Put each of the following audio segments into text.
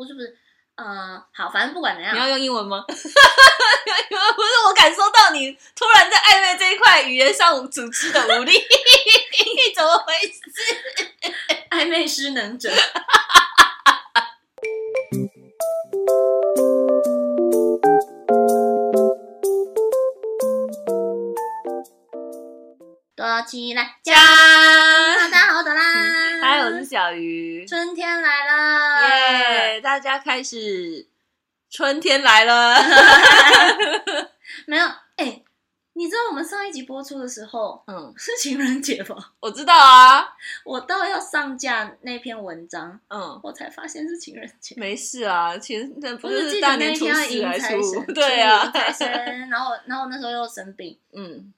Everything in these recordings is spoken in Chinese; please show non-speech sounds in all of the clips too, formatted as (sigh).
不是不是，呃，好，反正不管怎样，你要用英文吗？(laughs) 不是，我感受到你突然在暧昧这一块语言上组织的无力，(laughs) 怎么回事？(laughs) 暧昧失能者。躲起来讲，大家好，我朵拉，嗨，我是小鱼，春天来了，耶！Yeah, 大家开始，春天来了，(laughs) 没有？哎、欸，你知道我们上一集播出的时候，嗯，是情人节吗？我知道啊，(laughs) 我到要上架那篇文章，嗯，我才发现是情人节。没事啊，其实那不是大年初四来出，(laughs) 对啊，然后，然后那时候又生病，嗯。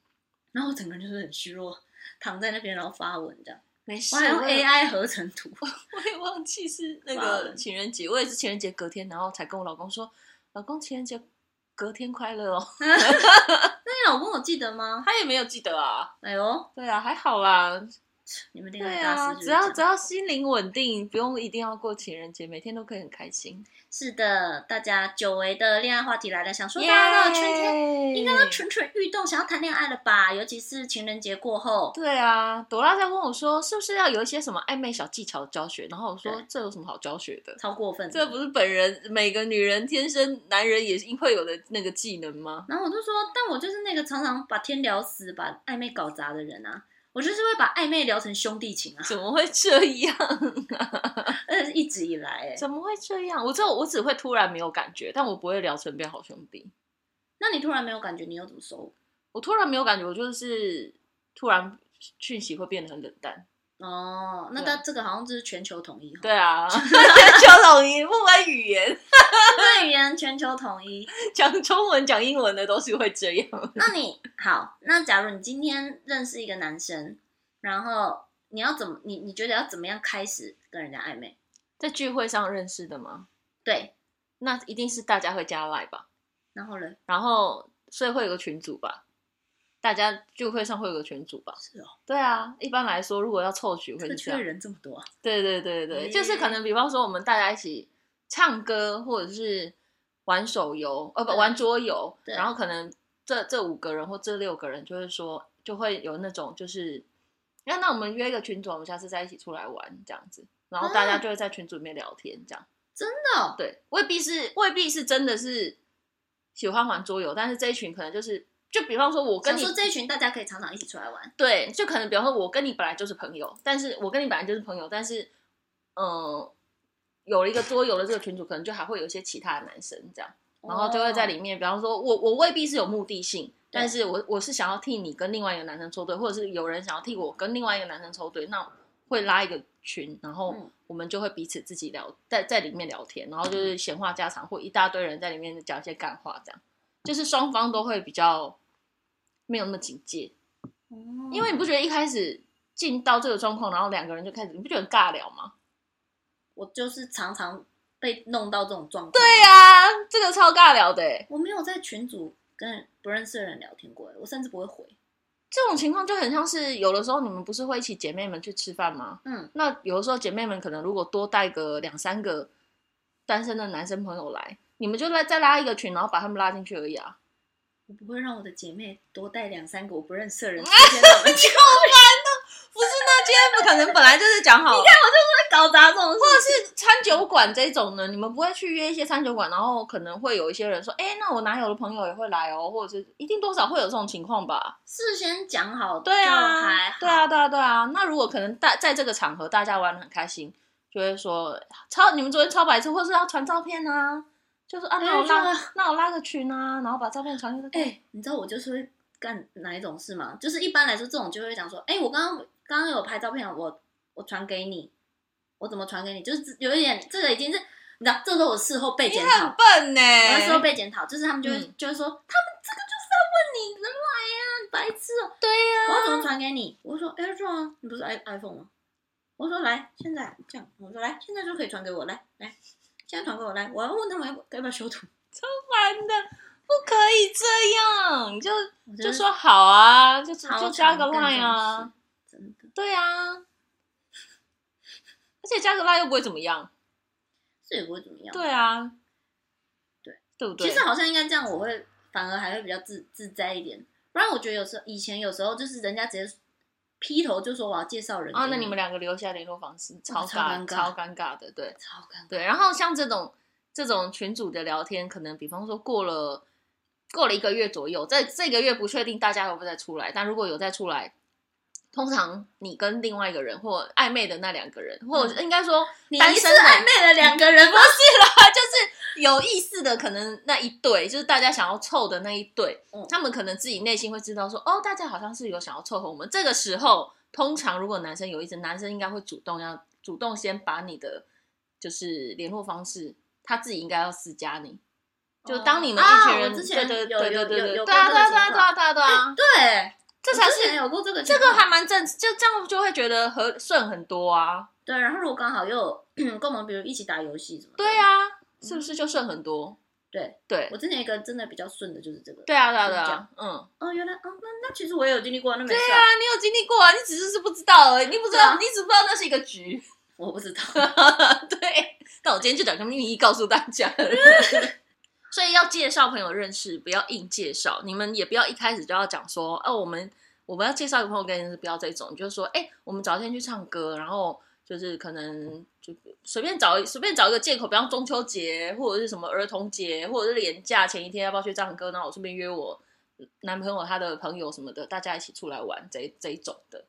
然后我整个人就是很虚弱，躺在那边，然后发文这样。没事，我还用 AI 合成图。我也忘记是那个情人节，我也是情人节隔天，然后才跟我老公说：“老公，情人节隔天快乐哦。(laughs) ”那你老公有记得吗？他也没有记得啊。哎呦，对啊，还好啦。你们恋爱大师，只要只要心灵稳定，不用一定要过情人节，每天都可以很开心。是的，大家久违的恋爱话题来了，想说大家的春天应该都蠢蠢欲动，想要谈恋爱了吧？尤其是情人节过后。对啊，朵拉在问我说，是不是要有一些什么暧昧小技巧的教学？然后我说，这有什么好教学的？超过分，这不是本人每个女人天生，男人也应会有的那个技能吗？然后我就说，但我就是那个常常把天聊死，把暧昧搞砸的人啊。我就是会把暧昧聊成兄弟情啊！怎么会这样啊？(laughs) 而且是一直以来，哎，怎么会这样？我只我只会突然没有感觉，但我不会聊成变好兄弟。那你突然没有感觉，你又怎么收？我突然没有感觉，我就是突然讯息会变得很冷淡。哦，那他这个好像就是全球统一。对啊，(laughs) 全球统一，不管语言，不管语言全球统一，(laughs) 讲中文讲英文的都是会这样。那你好，那假如你今天认识一个男生，然后你要怎么，你你觉得要怎么样开始跟人家暧昧？在聚会上认识的吗？对，那一定是大家会加 Line 吧？然后呢？然后所以会有个群组吧？大家聚会上会有个群组吧？是哦，对啊，一般来说，如果要凑局会是这样。人这么多啊？对对对对，就是可能比方说我们大家一起唱歌，或者是玩手游，呃不玩桌游，然后可能这这五个人或这六个人就是说就会有那种就是，那那我们约一个群组，我们下次再一起出来玩这样子，然后大家就会在群组里面聊天这样。真的？对，未必是未必是真的是喜欢玩桌游，但是这一群可能就是。就比方说，我跟你说这一群大家可以常常一起出来玩。对，就可能比方说，我跟你本来就是朋友，但是我跟你本来就是朋友，但是，嗯、呃，有了一个桌游的这个群主，可能就还会有一些其他的男生这样，然后就会在里面，比方说我我未必是有目的性，但是我我是想要替你跟另外一个男生抽对，或者是有人想要替我跟另外一个男生抽对，那会拉一个群，然后我们就会彼此自己聊，在在里面聊天，然后就是闲话家常，或一大堆人在里面讲一些干话，这样，就是双方都会比较。没有那么警戒，因为你不觉得一开始进到这个状况，然后两个人就开始，你不觉得尬聊吗？我就是常常被弄到这种状况。对呀、啊，这个超尬聊的。我没有在群组跟不认识的人聊天过，我甚至不会回。这种情况就很像是有的时候你们不是会一起姐妹们去吃饭吗？嗯，那有的时候姐妹们可能如果多带个两三个单身的男生朋友来，你们就来再拉一个群，然后把他们拉进去而已啊。我不会让我的姐妹多带两三个我不认识的人出现在我们群里。不是，那今天不可能，本来就是讲好。(laughs) 你看，我就是会搞砸这种事。或者是餐酒馆这种呢？你们不会去约一些餐酒馆，然后可能会有一些人说：“哎、欸，那我男友的朋友也会来哦。”或者是一定多少会有这种情况吧？事先讲好，对啊，对啊，对啊，对啊。那如果可能大在这个场合大家玩的很开心，就会说超你们昨天超白痴，或是要传照片啊。就是啊，那我拉，那我拉个群啊，然后把照片传给他。哎、欸，你知道我就是会干哪一种事吗？就是一般来说，这种就会讲说，哎、欸，我刚刚刚刚有拍照片，我我传给你，我怎么传给你？就是有一点，这个已经是你知道，这时候我事后被检讨，很笨呢。我事后被检讨，就是他们就会、嗯、就会说，他们这个就是要问你人来呀、啊，白痴哦、喔。对呀、啊，我怎么传给你？我说 AirDrop 啊，你不是 i iPhone 吗？我说来，现在这样，我说来，现在就可以传给我，来来。现在传给我来，我要问他们要要不要修图。超烦的，不可以这样，就就说好啊，就就加个 line 啊，真的。对啊，而且加个 line 又不会怎么样。所这也不会怎么样。对啊，对对不对？其实好像应该这样，我会反而还会比较自自在一点。不然我觉得有时候以前有时候就是人家直接劈头就说我要介绍人，啊，那你们两个留下联络方式，超尴尬超尴尬的，对，超尴尬。对，然后像这种这种群组的聊天，可能比方说过了过了一个月左右，在这个月不确定大家会不会再出来，但如果有再出来。通常你跟另外一个人，或暧昧的那两个人，或者应该说单身暧昧的两个人，不是啦，就是有意思的，可能那一对，就是大家想要凑的那一对，嗯，他们可能自己内心会知道说，哦，大家好像是有想要凑合我们。这个时候，通常如果男生有意思，男生应该会主动要主动先把你的就是联络方式，他自己应该要私加你。就当你们一群人，对对对对对对对，对啊对啊对啊对啊对啊对啊，对。这才是有过这个，这个还蛮正，就这样就会觉得和顺很多啊。对，然后如果刚好又 (clears throat) 跟我们比如一起打游戏什么，对啊，是不是就顺很多？对对，我之前一个真的比较顺的就是这个。对啊对啊对啊，嗯。哦，原来哦，那那其实我也有经历过，那没事。对啊，你有经历过啊，你只是是不知道而已，你不知道，你只不知道那是一个局。(laughs) 我不知道。(laughs) 对，但我今天就讲个秘密告诉大家。(laughs) 所以要介绍朋友认识，不要硬介绍。你们也不要一开始就要讲说，哦，我们我们要介绍一个朋友跟你，是不要这种，就是说，哎，我们找天去唱歌，然后就是可能就随便找随便找一个借口，比方中秋节或者是什么儿童节，或者是年假前一天要不要去唱歌，然后我顺便约我男朋友他的朋友什么的，大家一起出来玩这这一种的，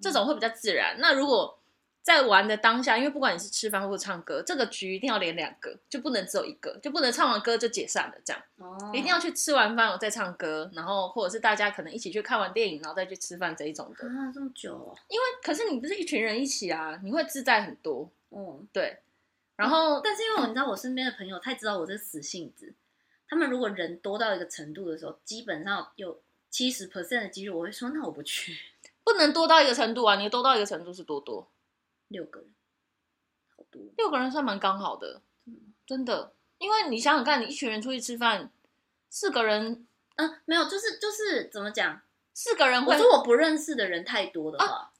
这种会比较自然。那如果在玩的当下，因为不管你是吃饭或者唱歌，这个局一定要连两个，就不能只有一个，就不能唱完歌就解散了这样。哦，一定要去吃完饭我再唱歌，然后或者是大家可能一起去看完电影，然后再去吃饭这一种的。啊，这么久哦？因为可是你不是一群人一起啊，你会自在很多。嗯，对。然后，但是因为我你知道我身边的朋友太知道我这死性子，他们如果人多到一个程度的时候，基本上有七十 percent 的几率我会说，那我不去。不能多到一个程度啊，你多到一个程度是多多。六个人，好多。六个人算蛮刚好的，真的。因为你想想看，你一群人出去吃饭，四个人，嗯，没有，就是就是怎么讲，四个人会，我说我不认识的人太多的话，啊，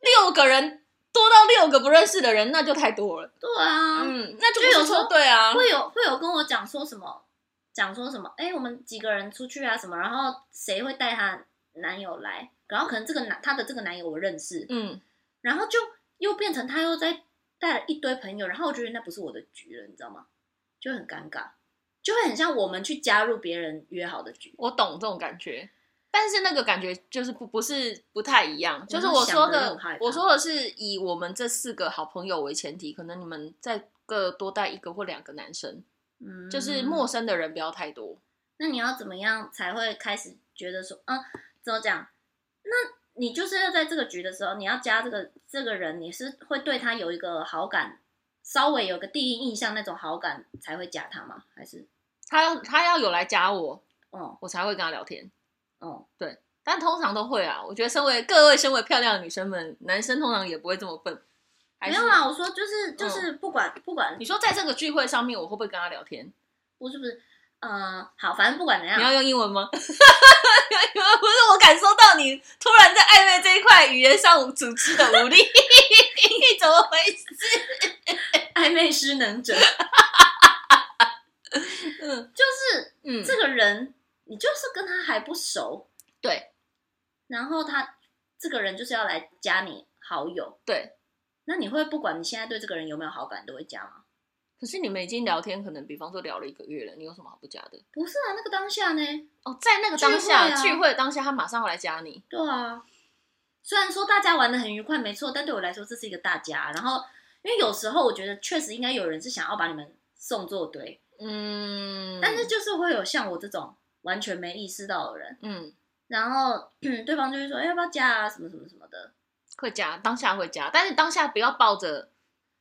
六个人多到六个不认识的人，那就太多了。对啊，嗯，那就，就有时候对啊，会有会有跟我讲说什么，讲说什么，哎，我们几个人出去啊什么，然后谁会带她男友来，然后可能这个男她的这个男友我认识，嗯，然后就。又变成他又在带了一堆朋友，然后我觉得那不是我的局了，你知道吗？就很尴尬，就会很像我们去加入别人约好的局。我懂这种感觉，但是那个感觉就是不不是不太一样。就是我说的，我说的是以我们这四个好朋友为前提，可能你们再各多带一个或两个男生，嗯，就是陌生的人不要太多。那你要怎么样才会开始觉得说，嗯，怎么讲？那。你就是要在这个局的时候，你要加这个这个人，你是会对他有一个好感，稍微有个第一印象那种好感才会加他吗？还是他要他要有来加我，哦，我才会跟他聊天，哦，对，但通常都会啊。我觉得身为各位身为漂亮的女生们，男生通常也不会这么笨。没有啦，我说就是就是不管、嗯、不管，你说在这个聚会上面，我会不会跟他聊天？不是不是。嗯，好，反正不管怎样，你要用英文吗？(laughs) 不是，我感受到你突然在暧昧这一块语言上组织的无力，你 (laughs) 怎么回事？(laughs) 暧昧失能者，嗯，就是，嗯，这个人，你就是跟他还不熟，对，然后他这个人就是要来加你好友，对，那你会不管你现在对这个人有没有好感，都会加吗？可是你们已经聊天，可能比方说聊了一个月了，你有什么好不加的？不是啊，那个当下呢？哦，在那个当下聚会，啊、聚会当下，他马上会来加你。对啊，虽然说大家玩的很愉快，没错，但对我来说这是一个大家。然后，因为有时候我觉得确实应该有人是想要把你们送作堆，嗯，但是就是会有像我这种完全没意识到的人，嗯，然后对方就会说，哎，要不要加啊？什么什么什么的，会加，当下会加，但是当下不要抱着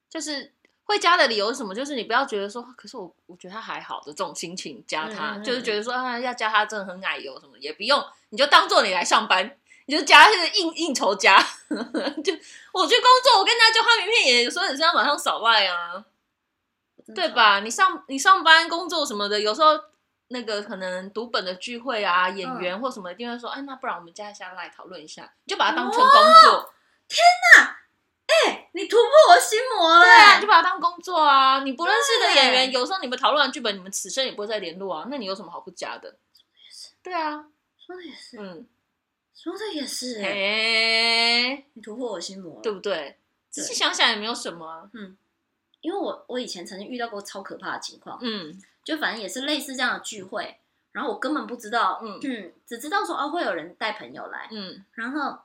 就是。会加的理由是什么？就是你不要觉得说，可是我我觉得他还好的这种心情加他，嗯嗯嗯，就是觉得说啊要加他真的很奶油什么也不用，你就当做你来上班，你就加是应应酬加。(laughs) 就我去工作，我跟他交换名片，也有时候也是要马上扫外啊，对吧？你上你上班工作什么的，有时候那个可能读本的聚会啊，演员或什么一定会说，哎、嗯，那不然我们加一下来讨论一下，你就把它当成工作。哦、天哪。你突破我心魔了。对啊，你就把它当工作啊。你不认识的演员，有时候你们讨论完剧本，你们此生也不会再联络啊。那你有什么好不加的？对啊，说的也是，嗯，说的也是、欸，哎，你突破我心魔了，对不对？仔细想想也没有什么啊。嗯，因为我我以前曾经遇到过超可怕的情况，嗯，就反正也是类似这样的聚会，然后我根本不知道，嗯嗯，只知道说哦会有人带朋友来，嗯然后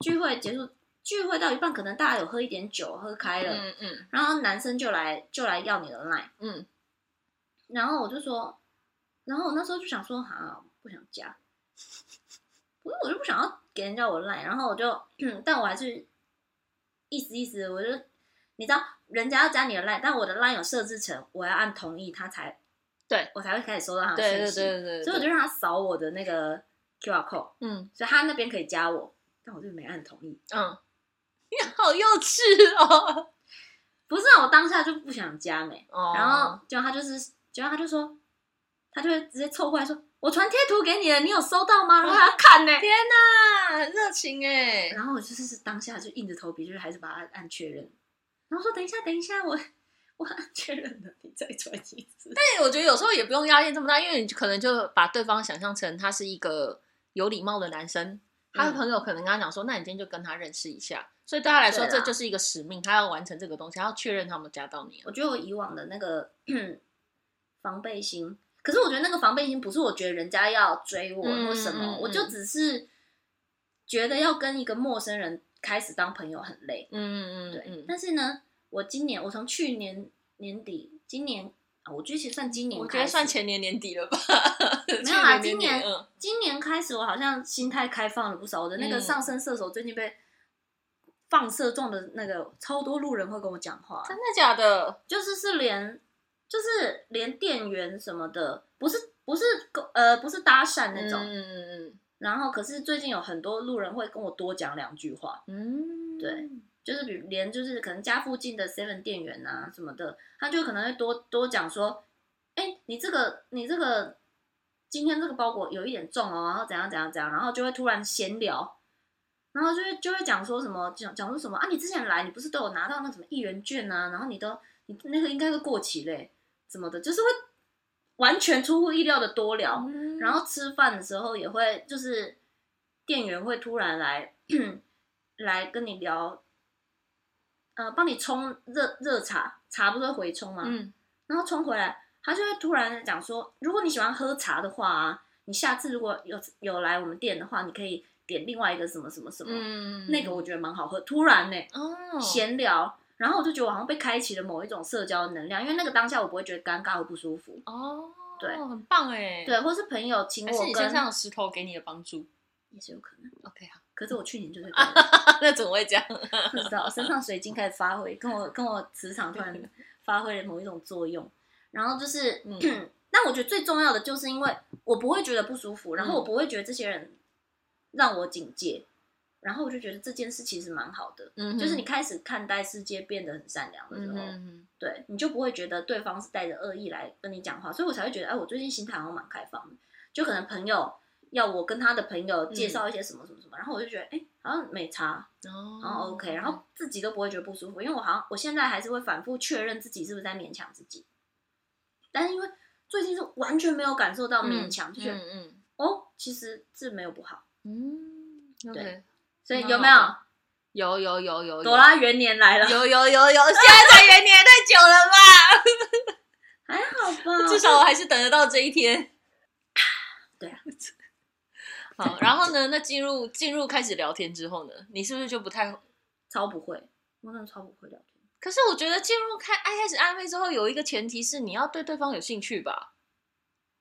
聚会结束，聚会到一半，可能大家有喝一点酒，喝开了，嗯嗯。然后男生就来就来要你的 line，嗯。然后我就说，然后我那时候就想说，哈，不想加，不是我就不想要给人家我的 line，然后我就，嗯，(clears throat) 但我还是意思意思，我就你知道，人家要加你的 line，但我的 line 有设置成我要按同意，他才对。我才会开始收到他的信息，对对对，所以我就让他扫我的那个 QR code，嗯。所以他那边可以加我，但我就没按同意。嗯，你好幼稚哦。不是啊，我当下就不想加没，哦然后结果他就是，结果他就说，他就会直接凑过来说，我传贴图给你了，你有收到吗？然后还要看呢、天哪，很热情哎。然后我就是当下就硬着头皮，就是还是把它按确认，然后说等一下，等一下，我我按确认了，你再传一次。但我觉得有时候也不用压力这么大，因为你可能就把对方想象成他是一个有礼貌的男生，他的朋友可能跟他讲说，那你今天就跟他认识一下。所以对他来说，这就是一个使命，他要完成这个东西，他要确认他们加到你。我觉得我以往的那个 (clears throat) 防备心，可是我觉得那个防备心不是我觉得人家要追我或什么，嗯嗯嗯我就只是觉得要跟一个陌生人开始当朋友很累。嗯嗯对，嗯，但是呢，我今年我从去年年底，今年啊，我觉得其实算今年，我觉得算前年年底了吧？(laughs) 没有啊，今年嗯今年开始，我好像心态开放了不少。我的那个嗯上升射手最近被放射状的那个超多路人会跟我讲话，真的假的？就是是连就是连店员什么的，不是不是呃不是搭讪那种。嗯嗯然后可是最近有很多路人会跟我多讲两句话，嗯嗯，对，就是比如连就是可能家附近的 Seven 店员啊什么的，他就可能会多多讲说，哎，你这个你这个今天这个包裹有一点重哦，然后怎样怎样怎样，然后就会突然闲聊，然后就会就会讲说什么讲讲说什么啊，你之前来你不是都有拿到那什么一元券啊，然后你都你那个应该是过期嘞，什么的，就是会完全出乎意料的多聊。嗯然后吃饭的时候也会，就是店员会突然来 (clears throat) 来跟你聊，呃，帮你冲热热茶，茶不是会回冲吗？嗯然后冲回来，他就会突然讲说，如果你喜欢喝茶的话啊，你下次如果有有来我们店的话，你可以点另外一个什么什么什么，嗯那个我觉得蛮好喝。突然呢、哦闲聊，然后我就觉得我好像被开启了某一种社交能量，因为那个当下我不会觉得尴尬或不舒服。哦，对很棒哎，，对，或是朋友请还是我跟你身上有石头给你的帮助也是有可能。？OK 好，可是我去年就是 (laughs) 那怎么会这样？(laughs) 不知道身上水晶开始发挥，跟我跟我磁场突然 (laughs) 发挥了某一种作用，然后就是，嗯。(clears throat) 但我觉得最重要的就是因为我不会觉得不舒服，然后嗯。我不会觉得这些人让我警戒，然后我就觉得这件事其实蛮好的，嗯就是你开始看待世界变得很善良的时候，嗯对你就不会觉得对方是带着恶意来跟你讲话，所以我才会觉得，哎，我最近心态好像蛮开放的，就可能朋友要我跟他的朋友介绍一些什么什么什么，然后我就觉得，哎，好像没差。哦然后 OK，然后自己都不会觉得不舒服，因为我好像我现在还是会反复确认自己是不是在勉强自己，但是因为最近是完全没有感受到勉强，就觉得、嗯哦，其实这没有不好，嗯嗯，对所以有没有的有有有有有朵拉元年来了？有有有有，现在才元年也太久了吧？还好吧，(laughs) 至少我还是等得到这一天。(laughs) 对啊。(laughs) 好，然后呢？那进入进入开始聊天之后呢？你是不是就不太？超不会，我真的超不会聊天。可是我觉得进入开爱开始暧昧之后，有一个前提是你要对对方有兴趣吧？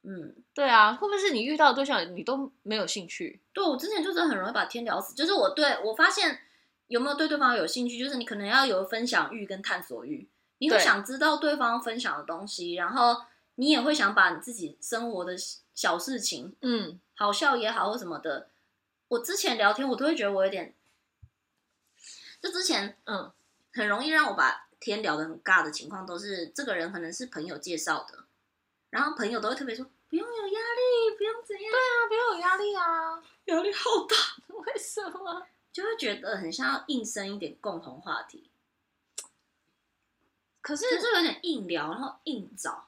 嗯，对啊，会不会是你遇到的对象你都没有兴趣？对我之前就真的很容易把天聊死，就是我对我发现有没有对对方有兴趣，就是你可能要有分享欲跟探索欲，你会想知道对方分享的东西，然后你也会想把你自己生活的小事情。嗯好笑也好或什么的，我之前聊天我都会觉得我有点，就之前嗯很容易让我把天聊得很尬的情况，都是这个人可能是朋友介绍的，然后朋友都会特别说不用有压力，不用怎样，对啊，不用有压力啊！压力好大，(laughs) 为什么？就会觉得很像要硬生一点共同话题。可是就是有点硬聊，然后硬找，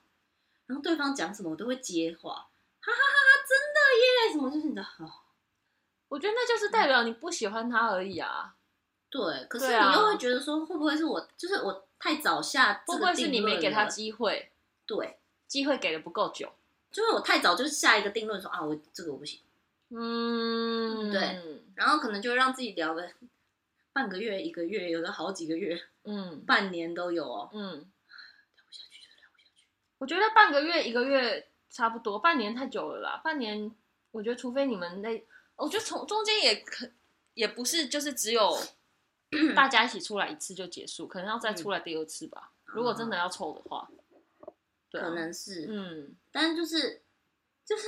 然后对方讲什么我都会接话，哈哈哈哈，真的耶，什么就是你的好。我觉得那就是代表你不喜欢他而已啊。对，可是你又会觉得说，会不会是我，就是我太早下，会不会是你没给他机会？对，机会给的不够久，就是我太早就是下一个定论说啊，我这个我不行。嗯，对，然后可能就会让自己聊个半个月、一个月，有的好几个月，嗯，半年都有哦。嗯，聊不下去就聊不下去。我觉得半个月、一个月差不多，半年太久了啦。半年，我觉得除非你们那，我觉得从中间也可也不是就是只有 (clears throat) 大家一起出来一次就结束，可能要再出来第二次吧。嗯、如果真的要凑的话，对、啊，可能是，嗯，但是就是就是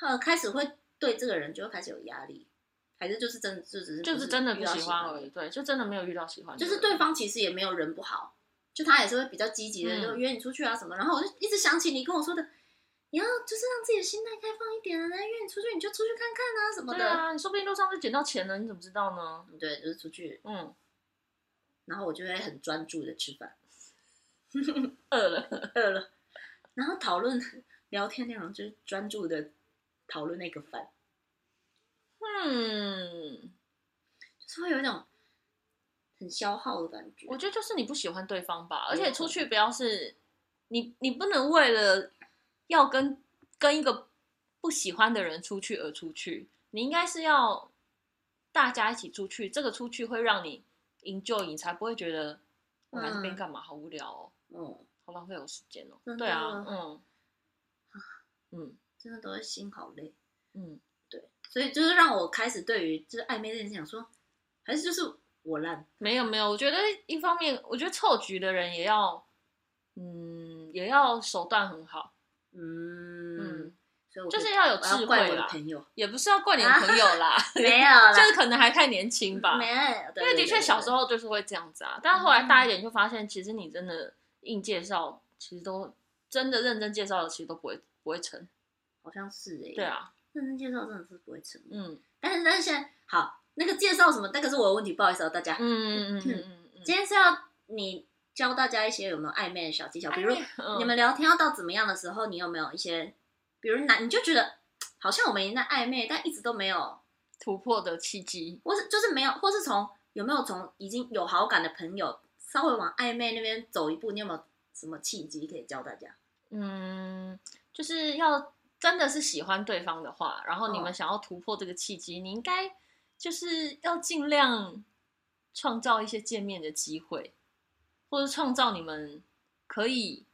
呃开始会。对这个人就会开始有压力，还是就是真的就只是就是真的不喜欢而已。对，就真的没有遇到喜欢的。就是对方其实也没有人不好，就他也是会比较积极的，就约你出去啊什么。然后我就一直想起你跟我说的，你要就是让自己的心态开放一点啊，那约你出去你就出去看看啊什么的。对啊，你说不定路上就捡到钱了，你怎么知道呢？对，就是出去，嗯。然后我就会很专注的吃饭，(laughs) 饿了 (laughs) 饿了，然后讨论聊天内容就是专注的讨论那个饭。嗯，就是会有一种很消耗的感觉。我觉得就是你不喜欢对方吧，而且出去不要是你，你不能为了要跟跟一个不喜欢的人出去而出去。你应该是要大家一起出去，这个出去会让你 enjoy，你才不会觉得我来这边干嘛，好无聊哦，嗯，好浪费我时间哦。对啊，嗯，嗯，真的都会心好累，嗯。对所以就是让我开始对于就是暧昧这件事情说，还是就是我烂？没有没有，我觉得一方面，我觉得凑局的人也要，嗯，也要手段很好，嗯嗯，所以我就是要有智慧啦。要怪我的朋友也不是要怪你的朋友啦，啊、没有啦，就是可能还太年轻吧。没有，因为的确小时候就是会这样子啊，但是后来大一点就发现，其实你真的硬介绍，其实都真的认真介绍的，其实都不会不会成。好像是哎、欸，对啊。认真介绍真的是不会成，嗯，但是但是现在好，那个介绍什么，那个是我的问题，不好意思哦，大家，嗯嗯嗯嗯嗯嗯，(laughs) 今天是要你教大家一些有没有暧昧的小技巧，比如你们聊天要到怎么样的时候，你有没有一些，比如男你就觉得好像我们已经在暧昧，但一直都没有突破的契机，或是就是没有，或是从有没有从已经有好感的朋友稍微往暧昧那边走一步，你有没有什么契机可以教大家？嗯，就是要。真的是喜欢对方的话，然后你们想要突破这个契机，哦、你应该就是要尽量创造一些见面的机会，或者创造你们可以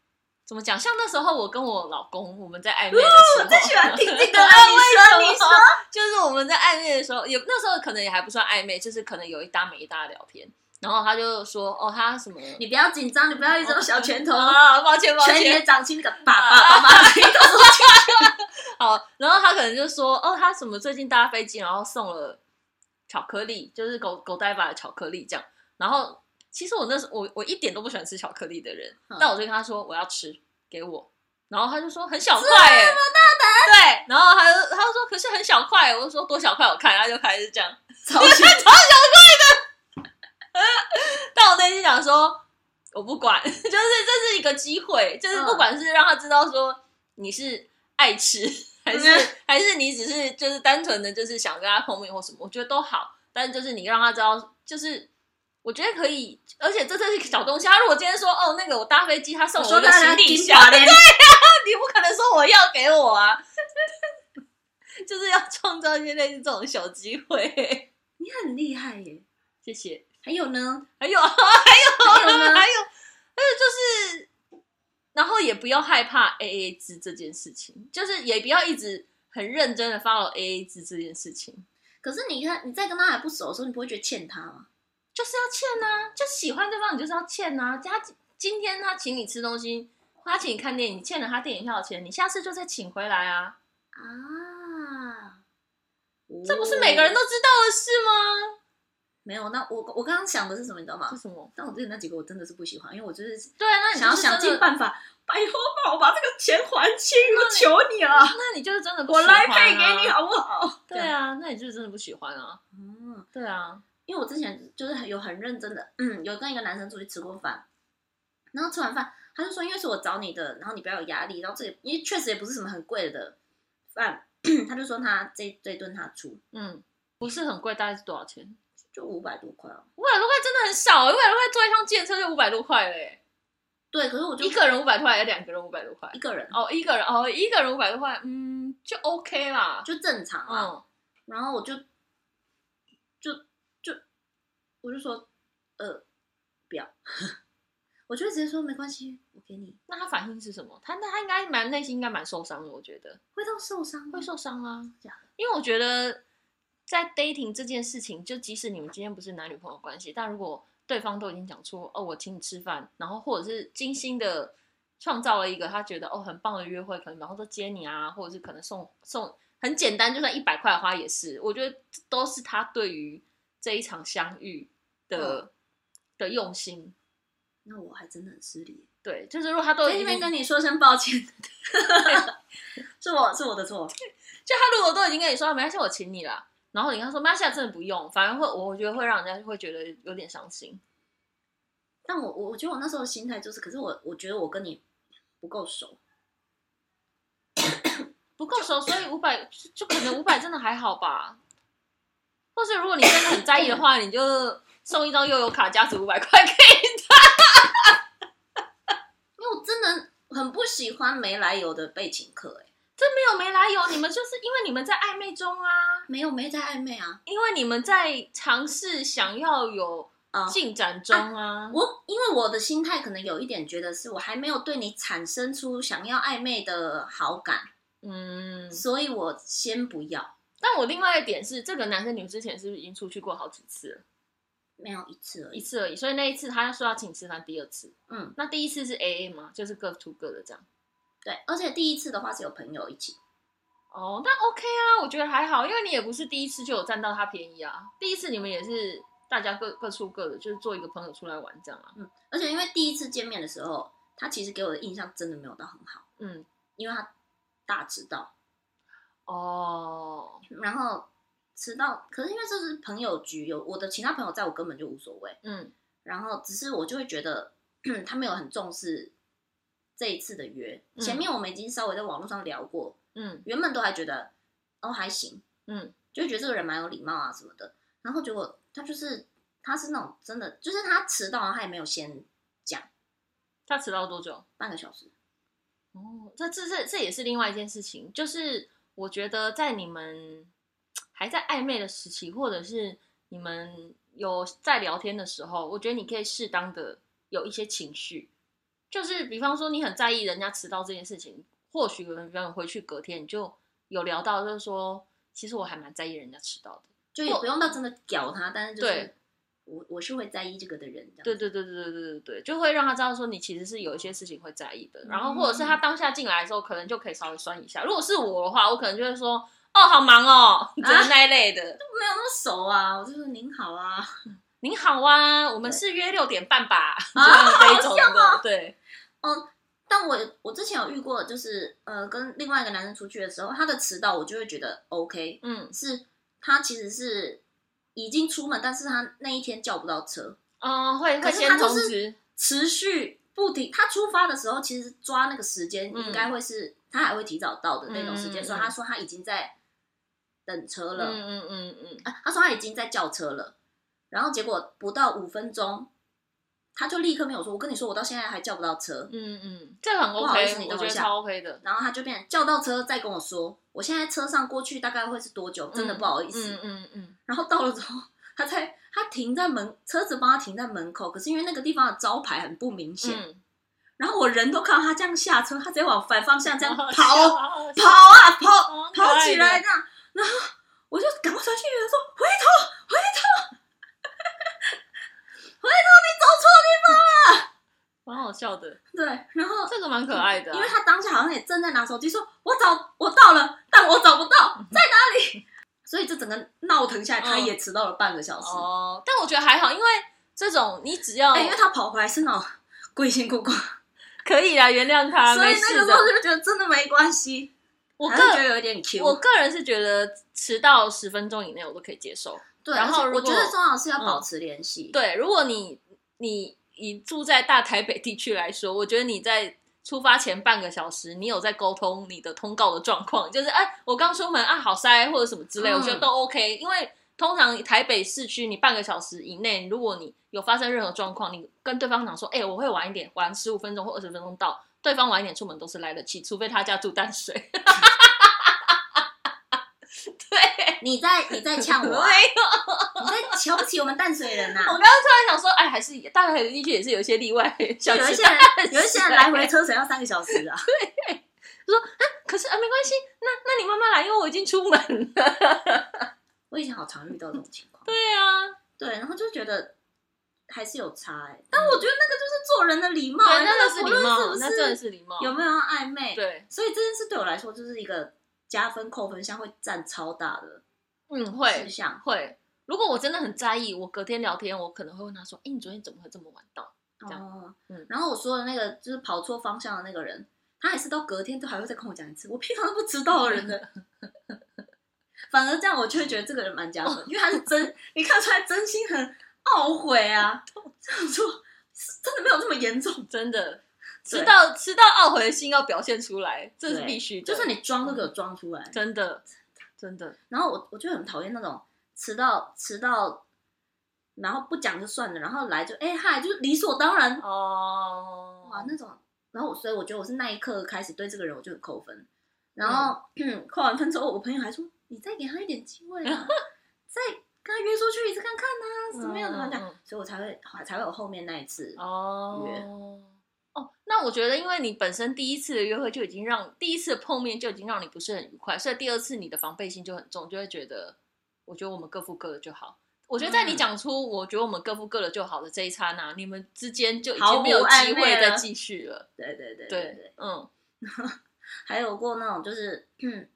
怎么讲？像那时候我跟我老公我们在暧昧的时候，哦、我最喜欢听这个。(laughs) 你说，你说，就是我们在暧昧的时候，也那时候可能也还不算暧昧，就是可能有一搭没一搭的聊天。然后他就说：“哦，他什么？你不要紧张，你不要一直用小拳头啊！抱歉，抱歉，拳也掌心的，爸爸 (laughs) 好。然后他可能就说：哦，他什么最近搭飞机，然后送了巧克力，就是狗狗带吧的巧克力这样。然后其实我那时我我一点都不喜欢吃巧克力的人，但我就跟他说我要吃，给我。然后他就说很小块，哎，这么大胆？对。然后他就他就说可是很小块，我就说多小块？我看他就开始这样，超小超小块的。(laughs) ”但我内心想说，我不管，(laughs) 就是这是一个机会，就是不管是让他知道说你是爱吃，还是、嗯、还是你只是就是单纯的就是想跟他碰面或什么，我觉得都好。但是就是你让他知道，就是我觉得可以，而且这这是小东西。他如果今天说哦，那个我搭飞机，他送我一个行李箱，对呀、啊，你不可能说我要给我啊，(laughs) 就是要创造一些类似这种小机会。你很厉害耶，谢谢。还有呢？还有，(laughs) 还有，还有呢？还有，还有就是，然后也不要害怕 A A 制这件事情，就是也不要一直很认真的 follow A A 制这件事情。可是你看，你在跟他还不熟的时候，你不会觉得欠他吗？就是要欠啊，就喜欢对方，你就是要欠啊。他今天他请你吃东西，他请你看电影，你欠了他电影票的钱，你下次就再请回来啊。啊，这不是每个人都知道的事吗？没有，那我我刚刚想的是什么，你知道吗？是什么？但我之前那几个我真的是不喜欢，因为我就是对啊，那你想要想尽办法，拜托帮我把这个钱还清，我求你了。(laughs) 那你就是真的不喜欢、啊、我来配给你好不好？对啊，那你就是真的不喜欢啊。嗯，对啊，因为我之前就是有很认真的，嗯，有跟一个男生出去吃过饭，然后吃完饭，他就说，因为是我找你的，然后你不要有压力。然后这也因为确实也不是什么很贵的饭，他就说他这这顿他出，嗯，不是很贵，大概是多少钱？就五百多块哦。五百多块真的很少，五百多块坐一趟计程车就五百多块嘞。对，可是我就一个人五百多块，还是两个人五百多块？一个人哦，一个人哦，一个人五百多块，嗯，就 OK 啦，就正常啊。嗯，然后我就我就说，呃，不要，(laughs) 我就直接说没关系，我给你。那他反应是什么？他那他应该蛮内心应该蛮受伤的，我觉得会到受伤，会受伤啊，这样。因为我觉得在 dating 这件事情，就即使你们今天不是男女朋友关系，但如果对方都已经讲出哦，我请你吃饭，然后或者是精心的创造了一个他觉得哦很棒的约会，可能然后都接你啊，或者是可能送送很简单，就算一百块花也是，我觉得都是他对于这一场相遇的、嗯、的用心。那我还真的很失礼。对，就是如果他都在那边跟你说声抱歉，(laughs) 是我是我的错。(laughs) 就他如果都已经跟你说没关系，我请你了。然后你跟他说，那现在真的不用，反而会，我觉得会让人家会觉得有点伤心。但我我我觉得我那时候的心态就是，可是我我觉得我跟你不够熟，不够熟，所以五百就，就可能五百真的还好吧。或是如果你真的很在意的话，你就送一张悠游卡，价值五百块给他。因为我真的很不喜欢没来由的被请客、欸，哎。这没有没来由，你们就是因为你们在暧昧中啊，没有没在暧昧啊，因为你们在尝试想要有进展中啊我因为我的心态可能有一点觉得是我还没有对你产生出想要暧昧的好感，嗯，所以我先不要。但我另外一点是，这个男生你们之前是不是已经出去过好几次了？没有一次而已，一次而已。所以那一次他说要请你吃饭，第二次，嗯，那第一次是 AA 吗？就是各出各的这样。对，而且第一次的话是有朋友一起，哦，那 OK 啊，我觉得还好，因为你也不是第一次就有占到他便宜啊。第一次你们也是大家各各出各的，就是做一个朋友出来玩这样啊。嗯，而且因为第一次见面的时候，他其实给我的印象真的没有到很好，嗯，因为他大迟到，哦，然后迟到，可是因为这是朋友局，有我的其他朋友在我根本就无所谓，嗯，然后只是我就会觉得 (clears throat) 他没有很重视。这一次的约，前面我们已经稍微在网络上聊过，嗯，原本都还觉得哦还行，嗯，就觉得这个人蛮有礼貌啊什么的，然后结果他就是他是那种真的，就是他迟到，他也没有先讲，他迟到多久？半个小时。哦，这这这这也是另外一件事情，就是我觉得在你们还在暧昧的时期，或者是你们有在聊天的时候，我觉得你可以适当的有一些情绪。就是比方说，你很在意人家迟到这件事情，或许有人比方回去隔天你就有聊到，就是说，其实我还蛮在意人家迟到的，就也不用到真的屌他，但是就是我我是会在意这个的人，对对对对对对对对，就会让他知道说你其实是有一些事情会在意的，然后或者是他当下进来的时候，可能就可以稍微酸一下。如果是我的话，我可能就会说，哦，好忙哦，就是那一类的，都没有那么熟啊，我就说您好啊，(laughs) 您好啊，我们是约六点半吧，啊，好像哦，对。嗯，但我我之前有遇过，就是呃，跟另外一个男生出去的时候，他的迟到我就会觉得 OK，嗯，是他其实是已经出门，但是他那一天叫不到车，哦，会会先通知，持续不停。他出发的时候，其实抓那个时间应该会是、嗯、他还会提早到的那种时间，所以他说他已经在等车了，嗯嗯嗯嗯，啊，他说他已经在叫车了，然后结果不到五分钟。他就立刻没有说，我跟你说，我到现在还叫不到车。嗯嗯，这很 OK，不好意思，你等我一下，超 OK 的。然后他就变成叫到车再跟我说，我现在车上过去大概会是多久？真的不好意思。嗯嗯嗯，嗯。然后到了之后，他在他停在门，车子帮他停在门口，可是因为那个地方的招牌很不明显。嗯。然后我人都看到他这样下车，他直接往反方向这样跑跑啊跑跑起来这样，然后我就赶快传讯员说回头回头。回头，你走错地方了，(laughs) 蛮好笑的。对，然后这个蛮可爱的、啊，因为他当下好像也正在拿手机，说：“我找我到了，但我找不到，(laughs) 在哪里？”所以这整个闹腾下来，他也迟到了半个小时。哦、嗯，但我觉得还好，因为这种你只要，欸、因为他跑回来是那种跪辛苦苦，(laughs) 可以啊，原谅他。所以那个时候就觉得真的没关系。我个人觉得有一点 Q，我个人是觉得迟到十分钟以内我都可以接受。对，然后我觉得重要是要保持联系、嗯。对，如果你你以住在大台北地区来说，我觉得你在出发前半个小时，你有在沟通你的通告的状况，就是哎，我刚出门啊，好塞或者什么之类，嗯、我觉得都 OK。因为通常台北市区，你半个小时以内，如果你有发生任何状况，你跟对方讲说，哎，我会晚一点，晚十五分钟或二十分钟到，对方晚一点出门都是来得及，除非他家住淡水。(laughs) (laughs) 对，你在你在呛我，(laughs) 没有，你在瞧不起我们淡水人呐、啊？我刚刚突然想说，哎，还是大台北地区也是有一些例外，(laughs) 有一些人有一些人来回车程要三个小时啊。对，我说啊，可是啊，没关系，那那你慢慢来，因为我已经出门了。我以前好常遇到这种情况。对啊，对，然后就觉得还是有差哎、欸，但我觉得那个就是做人的礼貌，对，那个是礼貌，那真的是礼貌，有没有暧昧？对，所以这件事对我来说就是一个。加分扣分项会占超大的，嗯，会会。如果我真的很在意，我隔天聊天，我可能会问他说：“哎，你昨天怎么会这么晚到？”这样，哦、嗯。然后我说的那个就是跑错方向的那个人，他还是到隔天都还会再跟我讲一次。我平常都不知道的人的，(laughs) 反而这样我就会觉得这个人蛮加分，哦、因为他是真，(laughs) 你看出来真心很懊悔啊。(laughs) 这样说真的没有这么严重，真的。吃到吃到懊悔的心要表现出来，这是必须的。就是你装都给我装出来，真的真的。然后我我就很讨厌那种迟到迟到，然后不讲就算了，然后来就哎嗨，就是理所当然哦。哇，那种，然后所以我觉得我是那一刻开始对这个人我就很扣分。然后、嗯、扣完分之后，我朋友还说：“你再给他一点机会啊，(laughs) 再跟他约出去一次看看呐、啊，怎么样怎么样。”所以我才会才会有后面那一次哦，那我觉得，因为你本身第一次的约会就已经让第一次碰面就已经让你不是很愉快，所以第二次你的防备心就很重，就会觉得，我觉得我们各付各的就好。我觉得在你讲出“我觉得我们各付各的就好”的这一刹那，你们之间就已经没有机会再继续了。对对对对，对嗯，(laughs) 还有过那种就是，嗯，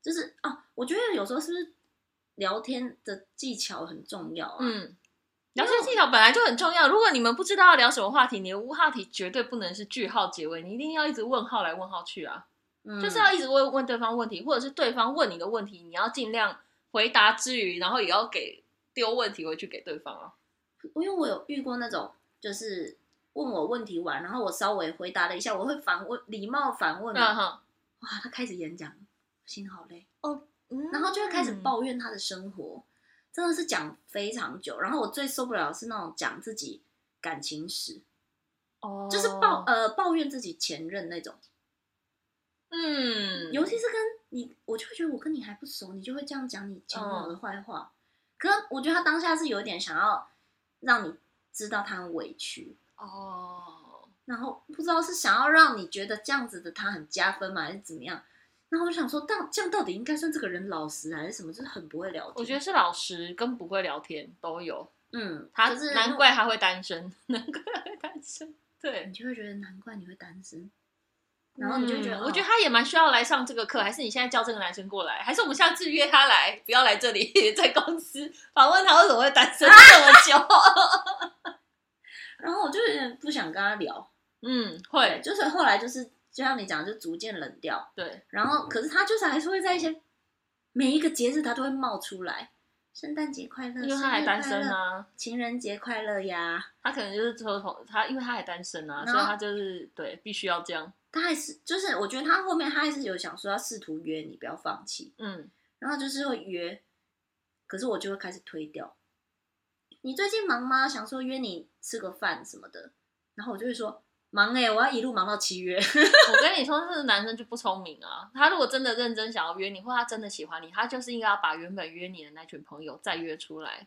就是哦，我觉得有时候是不是聊天的技巧很重要啊？嗯。聊天技巧本来就很重要。如果你们不知道要聊什么话题，你的无话题绝对不能是句号结尾，你一定要一直问号来问号去啊，嗯、就是要一直问问对方问题，或者是对方问你的问题，你要尽量回答之余，然后也要给丢问题回去给对方啊。因为我有遇过那种，就是问我问题完，然后我稍微回答了一下，我会反问，礼貌反问，嗯、哇，他开始演讲，心好累哦，嗯、然后就会开始抱怨他的生活。真的是讲非常久，然后我最受不了的是那种讲自己感情史，哦，就是抱呃抱怨自己前任那种，嗯，尤其是跟你，我就会觉得我跟你还不熟，你就会这样讲你前女友的坏话。哦、可能我觉得他当下是有一点想要让你知道他很委屈哦，然后不知道是想要让你觉得这样子的他很加分吗，还是怎么样？然后我就想说，到这样到底应该算这个人老实还是什么？就是很不会聊天。我觉得是老实跟不会聊天都有。嗯，他是难怪他会单身，(laughs) 难怪他会单身。对，你就会觉得难怪你会单身。然后你就觉得，我觉得他也蛮需要来上这个课，还是你现在叫这个男生过来，还是我们下次约他来，不要来这里，(laughs) 在公司访问他为什么会单身这么久。(laughs) 然后我就有点不想跟他聊。嗯，会，就是后来就是。就像你讲，就逐渐冷掉。对，然后可是他就是还是会在一些每一个节日，他都会冒出来。圣诞节快乐，因为他还单身啊。情人节快乐呀，他可能就是说从他，因为他还单身啊，所以他就是对必须要这样。他还是就是，我觉得他后面他还是有想说要试图约你，不要放弃。嗯，然后就是会约，可是我就会开始推掉。你最近忙吗？想说约你吃个饭什么的，然后我就会说。忙哎、欸，我要一路忙到七月。(laughs) 我跟你说，这个男生就不聪明啊。他如果真的认真想要约你，或他真的喜欢你，他就是应该要把原本约你的那群朋友再约出来。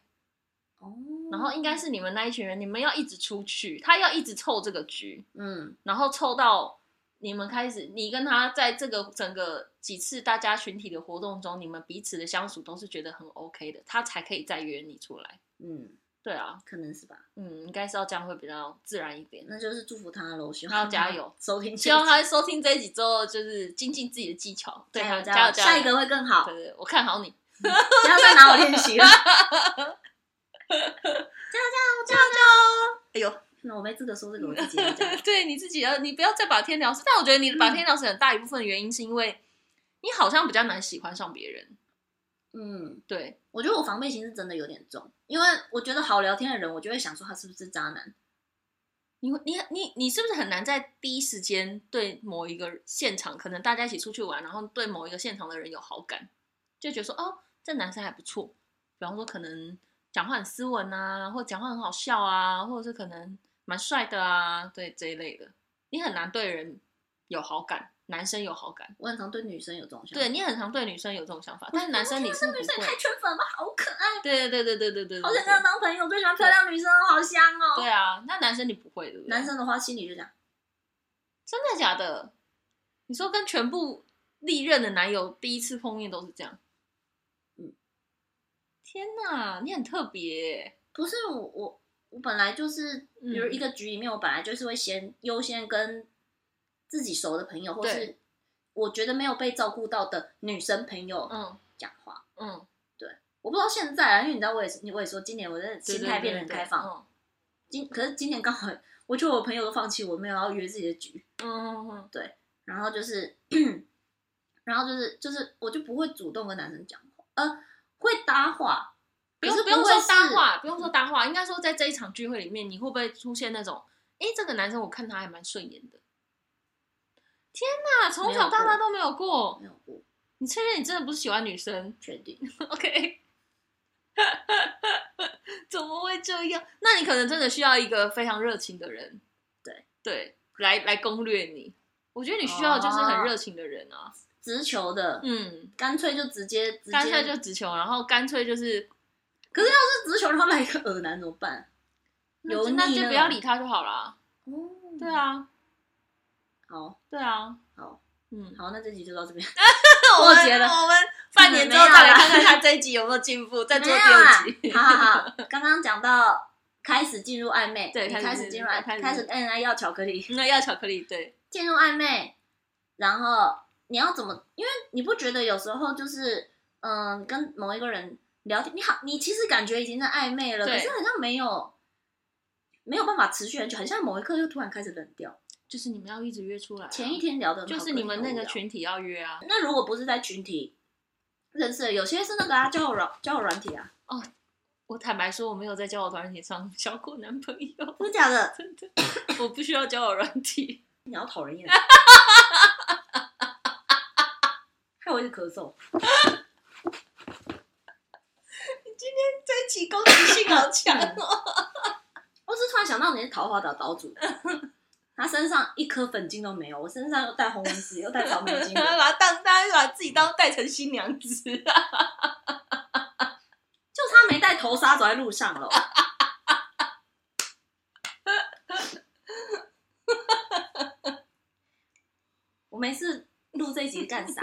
哦。然后应该是你们那一群人，你们要一直出去，他要一直凑这个局。嗯。然后凑到你们开始，你跟他在这个整个几次大家群体的活动中，你们彼此的相处都是觉得很 OK 的，他才可以再约你出来。嗯。对啊，可能是吧。嗯，应该是要这样会比较自然一点。那就是祝福他喽，希望他要加油，(laughs) 收听，希望他收听这一集之后，就是精进自己的技巧。对加油加油，下一个会更好。对对，我看好你。不要再拿我练习了。(laughs) 加油加油加油加油！哎呦，那我没资格说这个，我自己讲。(laughs) 对，你自己要，你不要再把天聊死。但我觉得你把天聊死很大一部分的原因是因为你好像比较难喜欢上别人。嗯，对，我觉得我防备心是真的有点重，因为我觉得好聊天的人，我就会想说他是不是渣男，你你你你是不是很难在第一时间对某一个现场，可能大家一起出去玩，然后对某一个现场的人有好感，就觉得说哦，这男生还不错。比方说，可能讲话很斯文啊，或讲话很好笑啊，或者是可能蛮帅的啊，对这一类的，你很难对人有好感。男生有好感，我很常对女生有这种想法。对，你很常对女生有这种想法，但是男生你是不会。女生太圈粉了，好可爱。对对对对对对对，好想跟他当朋友，最喜欢漂亮女生，好香哦。对啊，那男生你不会的。男生的话，心里就讲，真的假的？你说跟全部历任的男友第一次碰面都是这样？嗯。天哪，你很特别。不是我，我我本来就是，比如一个局里面，我本来就是会先优先跟。自己熟的朋友，或是我觉得没有被照顾到的女生朋友，嗯，讲话，嗯，对，我不知道现在啊，因为你知道，我也是，我也说今年我的心态变得很开放，嗯。今可是今年刚好，我觉得我朋友都放弃，我没有要约自己的局，嗯嗯嗯，对，然后就是，(clears throat) 然后就是就是，我就不会主动跟男生讲话，呃，会搭话，不用不用说搭话，不用说搭话，应该说在这一场聚会里面，你会不会出现那种，哎，这个男生我看他还蛮顺眼的。天哪，从小到大都没有过，没有过。你确认你真的不是喜欢女生？确定？(laughs) OK。(laughs) 怎么会这样？那你可能真的需要一个非常热情的人，对对，来来攻略你。我觉得你需要就是很热情的人啊，直球的，嗯，干脆就直接，干脆就直球，然后干脆就是。可是要是直球，然后来一个耳男怎么办？有那就不要理他就好了。哦，对啊。好，对啊，好，嗯，好，那这集就到这边，我结了。我们半年之后再来看看他这一集有没有进步，再做第二集。好好好，刚刚讲到开始进入暧昧，对，开始进入暧昧，开始跟人要巧克力，那要巧克力，对，(laughs) 进入暧昧，然后你要怎么？因为你不觉得有时候就是，嗯，跟某一个人聊天，你好，你其实感觉已经在暧昧了，可是好像没有没有办法持续很久，很像某一刻又突然开始冷掉。就是你们要一直约出来，前一天聊的，就是你们那个群体要约啊。那如果不是在群体认识，有些是那个啊，交友软交友软体啊。哦，我坦白说，我没有在交友软体上交过男朋友，(laughs) 真的假的？(laughs) 真的，我不需要交友软体。你要讨人厌，害我一直咳嗽。你今天这一期攻击性好强哦！我是突然想到你是桃花岛岛主。他身上一颗粉晶都没有，我身上又戴红纹石，又戴草莓晶，(laughs) 把他当，大家把自己当带成新娘子，(laughs) 就差没戴头纱走在路上了。(laughs) 我没事录这一集干啥？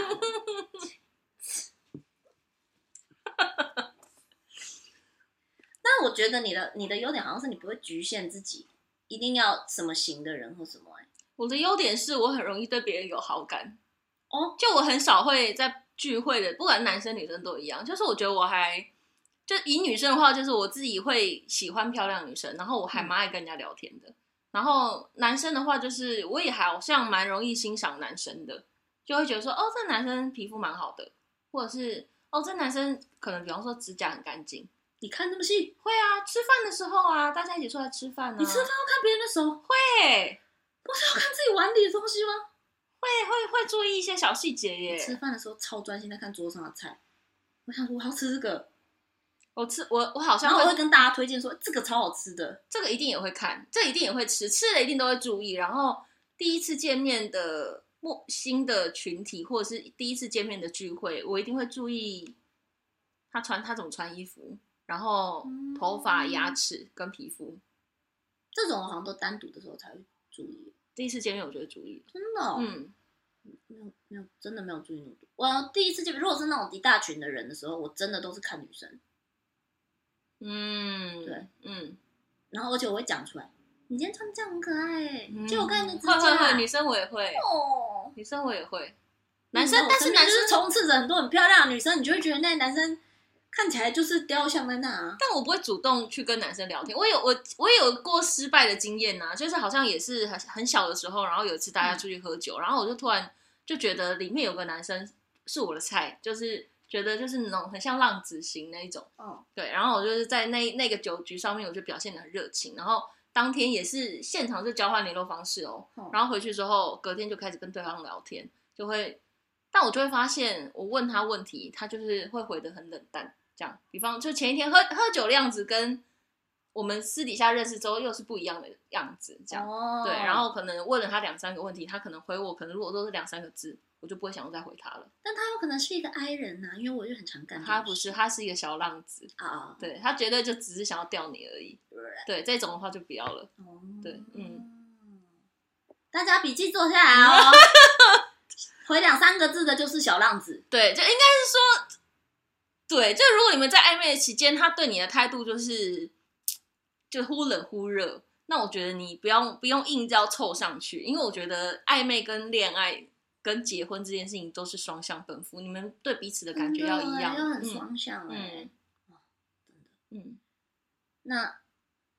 但我觉得你的你的优点好像是你不会局限自己。一定要什么型的人或什么？哎，我的优点是我很容易对别人有好感哦。就我很少会在聚会的，不管男生女生都一样。就是我觉得我还就以女生的话，就是我自己会喜欢漂亮女生，然后我还蛮爱跟人家聊天的。嗯、然后男生的话，就是我也好像蛮容易欣赏男生的，就会觉得说哦，这男生皮肤蛮好的，或者是哦，这男生可能比方说指甲很干净。你看那么细？会啊，吃饭的时候啊，大家一起出来吃饭啊。你吃饭要看别人的手？会，不是要看自己碗里的东西吗？会会会注意一些小细节耶。吃饭的时候超专心在看桌上的菜。我想说，我要吃这个。我吃我我好像会我会跟大家推荐说，这个超好吃的，这个一定也会看，这个、一定也会吃，吃了一定都会注意。然后第一次见面的陌新的群体，或者是第一次见面的聚会，我一定会注意他穿他怎么穿衣服。然后头发、牙齿跟皮肤，这种我好像都单独的时候才会注意。第一次见面我就会注意，真的、哦，嗯，没有没有，真的没有注意那么多。我第一次见面，如果是那种一大群的人的时候，我真的都是看女生。嗯，对，嗯，然后而且我会讲出来，你今天穿这样很可爱，嗯、就我看你的指甲。会会会，女生我也会哦，女生我也会。男生，但是男生充斥着很多很漂亮的女生，你就会觉得那男生。看起来就是雕像在那啊，但我不会主动去跟男生聊天。我有我我有过失败的经验呐，就是好像也是很很小的时候，然后有一次大家出去喝酒，嗯、然后我就突然就觉得里面有个男生是我的菜，就是觉得就是那种很像浪子型那一种。哦，对，然后我就是在那那个酒局上面，我就表现得很热情，然后当天也是现场就交换联络方式哦，哦然后回去之后隔天就开始跟对方聊天，就会，但我就会发现我问他问题，他就是会回得很冷淡，这样，比方就前一天喝喝酒的样子跟。我们私底下认识之后又是不一样的样子，这样、哦、对，然后可能问了他两三个问题，他可能回我，可能如果都是两三个字，我就不会想再回他了。但他有可能是一个 I 人呐，因为我就很常干。他不是，他是一个小浪子啊，哦、对他绝对就只是想要钓你而已。对，对，这种的话就不要了。哦，对，嗯，大家笔记做下来哦。(laughs) 回两三个字的就是小浪子。对，就应该是说，对，就如果你们在暧昧的期间，他对你的态度就是。就忽冷忽热，那我觉得你不用不用硬要凑上去，因为我觉得暧昧跟恋爱跟结婚这件事情都是双向奔赴，你们对彼此的感觉要一样，又很双向哎、欸，嗯，真的，嗯，那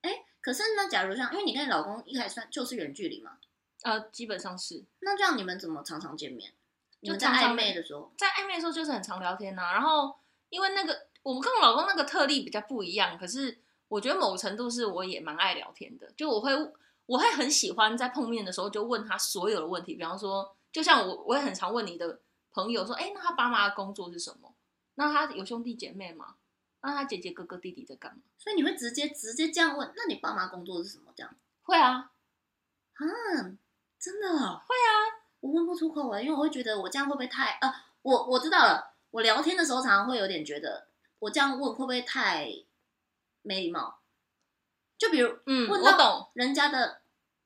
哎、欸，可是那假如像，因为你跟你老公一开始算就是远距离嘛，呃，基本上是，那这样你们怎么常常见面？就在暧昧的时候，在暧昧的时候就是很常聊天呐、啊，然后因为那个我们跟我老公那个特例比较不一样，可是。我觉得某程度是我也蛮爱聊天的，就我会我会很喜欢在碰面的时候就问他所有的问题，比方说，就像我我也很常问你的朋友说，哎，那他爸妈的工作是什么？那他有兄弟姐妹吗？那他姐姐哥哥弟弟在干嘛？所以你会直接直接这样问？那你爸妈工作是什么？这样会啊，啊，真的会啊，我问不出口啊，因为我会觉得我这样会不会太呃？我我知道了，我聊天的时候常常会有点觉得我这样问会不会太。没礼貌，就比如，嗯，我懂人家的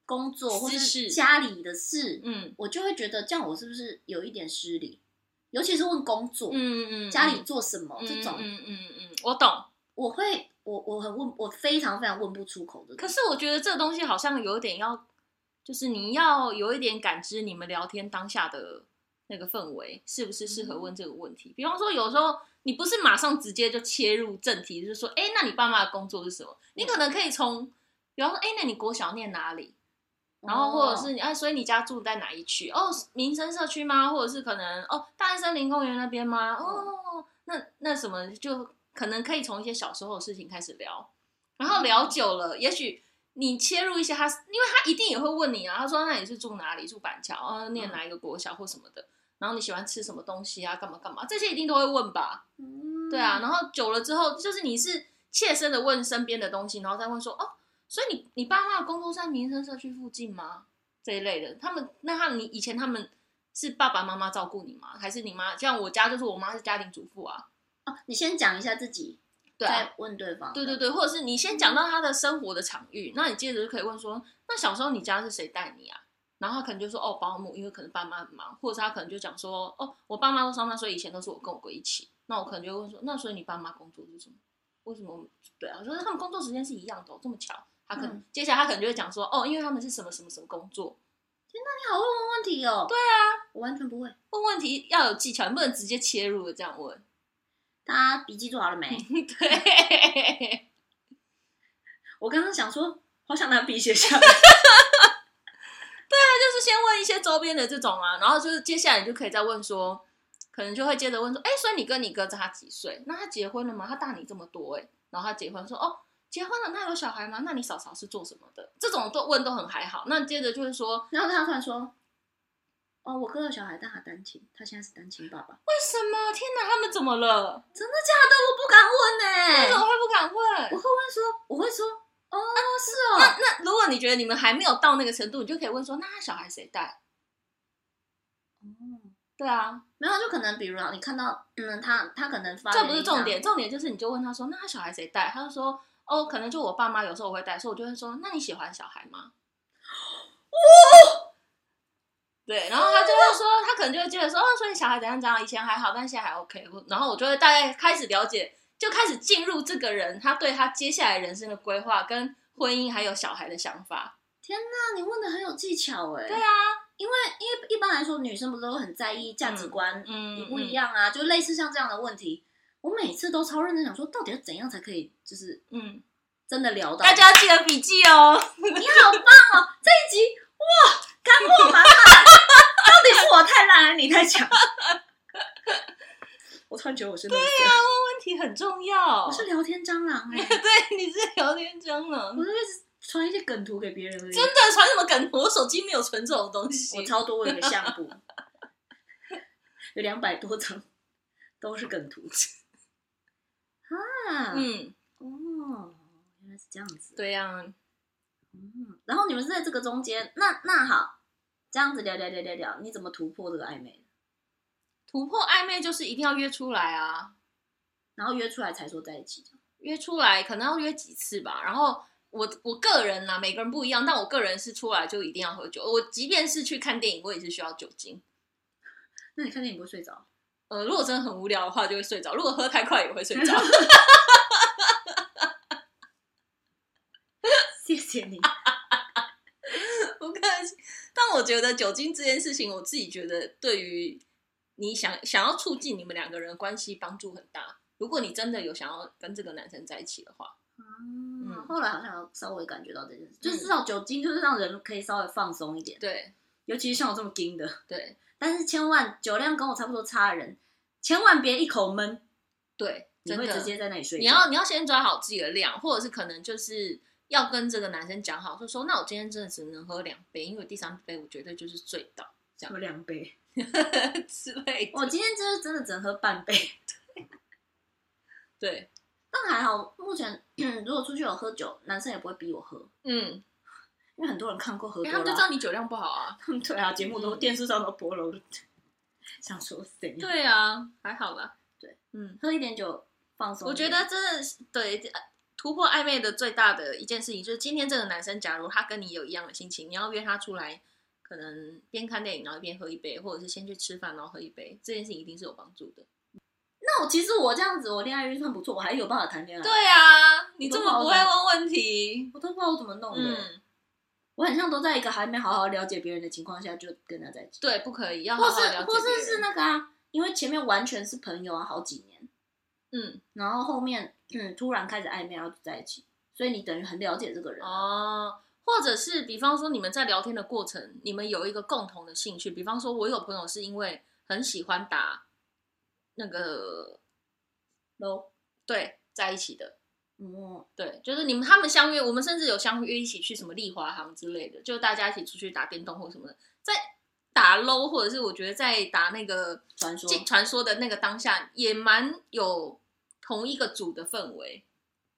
工作或是家里的事，嗯，我就会觉得这样我是不是有一点失礼？尤其是问工作，嗯嗯，家里做什么、嗯、这种，嗯嗯嗯，我懂，我会，我我很问，我非常非常问不出口的。可是我觉得这个东西好像有点要，就是你要有一点感知你们聊天当下的那个氛围，是不是适合问这个问题？嗯、比方说，有时候。你不是马上直接就切入正题，就是说，哎，那你爸妈的工作是什么？你可能可以从，比方说，哎，那你国小念哪里？然后或者是你，哎，所以你家住在哪一区？哦，民生社区吗？或者是可能，哦，大安森林公园那边吗？哦，那那什么，就可能可以从一些小时候的事情开始聊，然后聊久了，也许你切入一些他，因为他一定也会问你啊，他说，那你是住哪里？住板桥？哦，念哪一个国小或什么的？然后你喜欢吃什么东西啊？干嘛干嘛？这些一定都会问吧？嗯，对啊。然后久了之后，就是你是切身的问身边的东西，然后再问说哦，所以你你爸妈的工作在民生社区附近吗？这一类的，他们那他你以前他们是爸爸妈妈照顾你吗？还是你妈？像我家就是我妈是家庭主妇啊。哦，你先讲一下自己，对啊，再问对方。对对对，或者是你先讲到他的生活的场域，那你接着就可以问说，那小时候你家是谁带你啊？然后他可能就说哦，保姆，因为可能爸妈很忙，或者他可能就讲说哦，我爸妈都上班，所以以前都是我跟我哥一起。那我可能就会问说，那所以你爸妈工作是什么？为什么？对啊，就是他们工作时间是一样的哦，这么巧。他可能、嗯、接下来他可能就会讲说哦，因为他们是什么什么什么工作。天哪，你好会问问题哦。对啊，我完全不会问问题，要有技巧，你不能直接切入的这样问。大家笔记做好了没？(laughs) 对。我刚刚想说，好想拿笔写下来。(laughs) 先问一些周边的这种啊，然后就是接下来你就可以再问说，可能就会接着问说，哎，所以你跟你哥差几岁？那他结婚了吗？他大你这么多哎，然后他结婚说，哦，结婚了，那有小孩吗？那你嫂嫂是做什么的？这种都问都很还好。那接着就是说，然后他突然说，哦，我哥有小孩，但他单亲，他现在是单亲爸爸。为什么？天哪，他们怎么了？真的假的？我不敢问哎，为什么会不敢问？我会问说，我会说。哦，是哦。那那如果你觉得你们还没有到那个程度，你就可以问说：那他小孩谁带？哦，对啊，没有，就可能比如啊你看到，嗯，他他可能发，这不是重点，重点就是你就问他说：那他小孩谁带？他就说：哦，可能就我爸妈有时候我会带，所以我就会说：那你喜欢小孩吗？(gasps) 哇，对，然后他就会说，他可能就会接着说：哦，所以小孩怎样怎样，以前还好，但现在还 OK。然后我就会大概开始了解。就开始进入这个人，他对他接下来人生的规划、跟婚姻还有小孩的想法。天哪，你问的很有技巧哎！对啊，因为因为一般来说，女生不是都很在意价值观，嗯，不一样啊？嗯嗯、就类似像这样的问题，我每次都超认真想说，到底要怎样才可以，就是嗯，真的聊到。大家要记得笔记哦。(laughs) 你好棒哦！这一集哇，干货满满。到底是我太烂，还是你太强？(laughs) 我突然觉得我是对呀、啊，问问题很重要。我是聊天蟑螂 (laughs) 哎、欸，对，你是聊天蟑螂。我就一直传一些梗图给别人而已。真的传什么梗图？我手机没有存这种东西。我超多，我有个相簿，(laughs) 有两百多张，都是梗图。啊，嗯，哦，原来是这样子。对呀、啊，嗯，然后你们是在这个中间，那那好，这样子聊聊聊聊聊，你怎么突破这个暧昧？突破暧昧就是一定要约出来啊，然后约出来才说在一起。约出来可能要约几次吧。然后我我个人呢、啊，每个人不一样，但我个人是出来就一定要喝酒。我即便是去看电影，我也是需要酒精。那你看电影不会睡着？呃，如果真的很无聊的话，就会睡着；如果喝太快，也会睡着。(laughs) 谢谢你，(laughs) 不客气。但我觉得酒精这件事情，我自己觉得对于你想想要促进你们两个人的关系帮助很大。如果你真的有想要跟这个男生在一起的话，嗯，后来好像稍微感觉到这件事，嗯、就是至少酒精就是让人可以稍微放松一点。对，尤其是像我这么硬的，对。但是千万酒量跟我差不多差的人，千万别一口闷，对，你会直接在那里睡。你要你要先抓好自己的量，或者是可能就是要跟这个男生讲好，就说那我今天真的只能喝两杯，因为第三杯我绝对就是醉到，这样喝两杯 (laughs) 之类的。我今天就是真的只能喝半杯，(laughs) 对。但还好，目前 (clears throat) 如果出去有喝酒，男生也不会逼我喝，嗯。因为很多人看过喝多了，他们就知道你酒量不好啊。(laughs) 对啊，节目都、嗯、电视上都播了，(laughs) 想说谁？对啊，还好啦。对，嗯，喝一点酒放松。我觉得真的是对突破暧昧的最大的一件事情，就是今天这个男生，假如他跟你有一样的心情，你要约他出来，可能边看电影然后边喝一杯，或者是先去吃饭然后喝一杯，这件事情一定是有帮助的。那我其实我这样子，我恋爱运算不错，我还有办法谈恋爱。对啊，你这么不会问问题，我都不知道我怎么弄的。嗯我很像都在一个还没好好了解别人的情况下就跟他在一起。对，不可以，要好好了解。或是或是是那个啊，因为前面完全是朋友啊，好几年，嗯，然后后面嗯突然开始暧昧，然后就在一起，所以你等于很了解这个人哦。或者是比方说你们在聊天的过程，你们有一个共同的兴趣，比方说我有朋友是因为很喜欢打那个 LOL，对，在一起的。嗯，对，就是你们他们相约，我们甚至有相约一起去什么丽华行之类的，就大家一起出去打电动或什么的，在打 LOL 或者是我觉得在打那个传说传说的那个当下，也蛮有同一个组的氛围。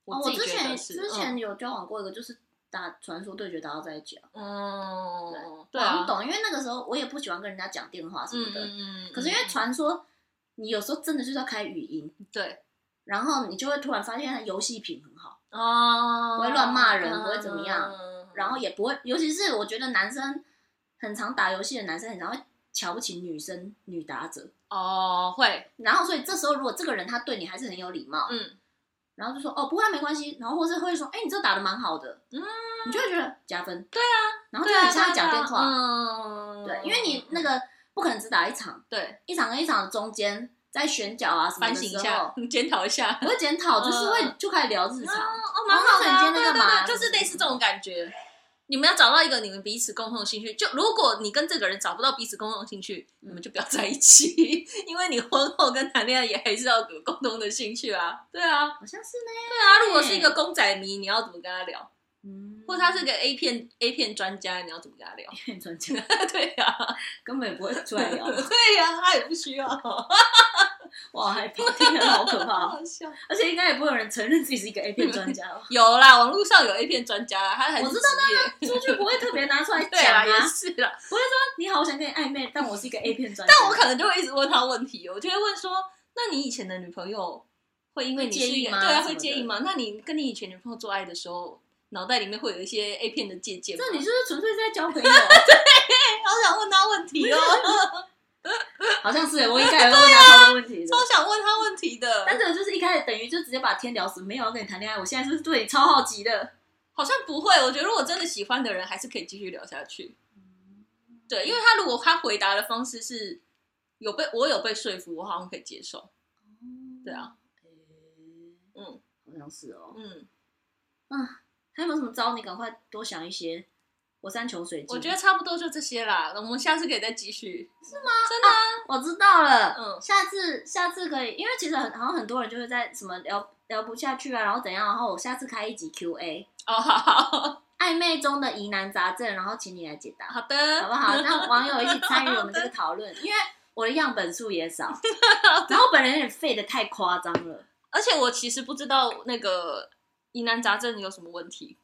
我我之前之前有交往过一个，就是打传说对决打到在一起啊。嗯，对，我不懂，因为那个时候我也不喜欢跟人家讲电话什么的。嗯，可是因为传说，你有时候真的就是要开语音。对。然后你就会突然发现他游戏品很好哦，不会乱骂人，不会怎么样，然后也不会，尤其是我觉得男生很常打游戏的男生，很常会瞧不起女生女打者哦，会。然后所以这时候如果这个人他对你还是很有礼貌，嗯，然后就说哦不会没关系，然后或是会说哎你这打的蛮好的，嗯，你就会觉得加分，对啊，然后就很像讲电话，嗯，对，因为你那个不可能只打一场，对，一场跟一场的中间。在选角啊什么的时候，反省一下，检讨一下，不会检讨，就是会就开始聊日常。哦，蛮好的啊，对对对，就是类似这种感觉。你们要找到一个你们彼此共同的兴趣。就如果你跟这个人找不到彼此共同的兴趣，你们就不要在一起，(laughs) 因为你婚后跟谈恋爱也还是要有共同的兴趣啊。对啊，好像是呢。对啊，如果是一个公仔迷，你要怎么跟他聊？嗯，或者他是个 A 片 A 片专家，你要怎么跟他聊？A 片专家，(laughs) 对呀，根本也不会出来聊。(laughs) 对呀，他也不需要。(laughs) 哇，害怕，听起来好可怕，好笑。而且应该也不会有人承认自己是一个 A 片专家吧？有啦，网络上有 A 片专家，他还是我知道那个出去不会特别拿出来讲啊，也是啦。不会说你好，我想跟你暧昧，但我是一个 A 片专家。但我可能就会一直问他问题，我就会问说：那你以前的女朋友会因为你介意吗？对啊，会介意吗？那你跟你以前女朋友做爱的时候，脑袋里面会有一些 A 片的借鉴吗？这你是不是纯粹在交朋友？(laughs) 对，好想问他问题哦。(laughs) 好像是，我应该也会问他问题的，超想问他问题的。但这个就是一开始等于就直接把天聊死，没有要跟你谈恋爱。我现在是对你超好奇的，好像不会。我觉得如果真的喜欢的人，还是可以继续聊下去。对，因为他如果他回答的方式是有被我有被说服，我好像可以接受。对啊，嗯，好像是哦，嗯，啊，还有没有什么招？你赶快多想一些。我山穷水尽，我觉得差不多就这些啦。我们下次可以再继续，是吗？真的、啊啊，我知道了。嗯，下次下次可以，因为其实很好像很多人就会在什么聊聊不下去啊，然后怎样，然后我下次开一集 Q A。哦，好，好，(laughs) 暧昧中的疑难杂症，然后请你来解答，好的，好不好？让网友一起参与我们这个 (laughs) 讨论，因为我的样本数也少，(laughs) 然后我本人有点废的太夸张了，而且我其实不知道那个疑难杂症有什么问题。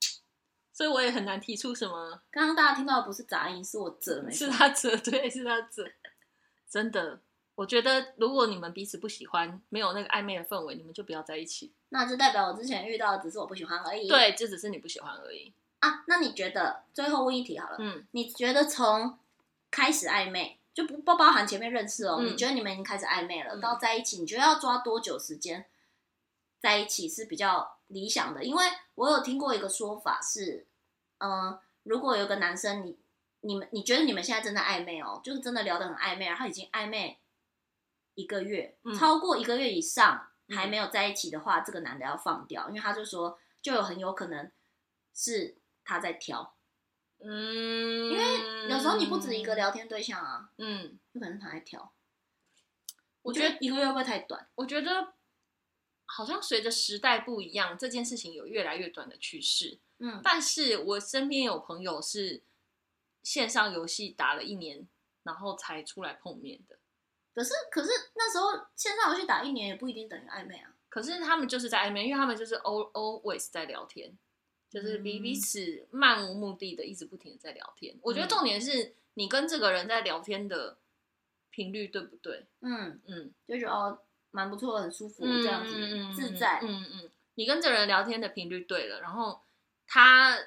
(tsk) 所以我也很难提出什么。刚刚大家听到的不是杂音，是我折没？是他折，对，是他折。真的，我觉得如果你们彼此不喜欢，没有那个暧昧的氛围，你们就不要在一起。那就代表我之前遇到的只是我不喜欢而已。对，这只是你不喜欢而已。啊，那你觉得？最后问一题好了。嗯。你觉得从开始暧昧就不不包含前面认识哦？嗯、你觉得你们已经开始暧昧了，嗯、到在一起，你觉得要抓多久时间在一起是比较理想的？因为我有听过一个说法是。嗯、呃，如果有个男生，你、你们、你觉得你们现在正在暧昧哦，就是真的聊得很暧昧，然后已经暧昧一个月，嗯、超过一个月以上还没有在一起的话，嗯、这个男的要放掉，因为他就说，就有很有可能是他在挑，嗯，因为有时候你不止一个聊天对象啊，嗯，有可能他在挑。我觉得一个月会不会太短？我觉得好像随着时代不一样，这件事情有越来越短的趋势。嗯，但是我身边有朋友是线上游戏打了一年，然后才出来碰面的。可是，可是那时候线上游戏打一年也不一定等于暧昧啊。可是他们就是在暧昧，因为他们就是 always 在聊天，就是彼彼此漫无目的的一直不停的在聊天。嗯、我觉得重点是你跟这个人在聊天的频率对不对？嗯嗯，就觉得哦蛮不错，很舒服这样子，嗯、自在。嗯嗯，嗯，你跟这人聊天的频率对了，然后。他，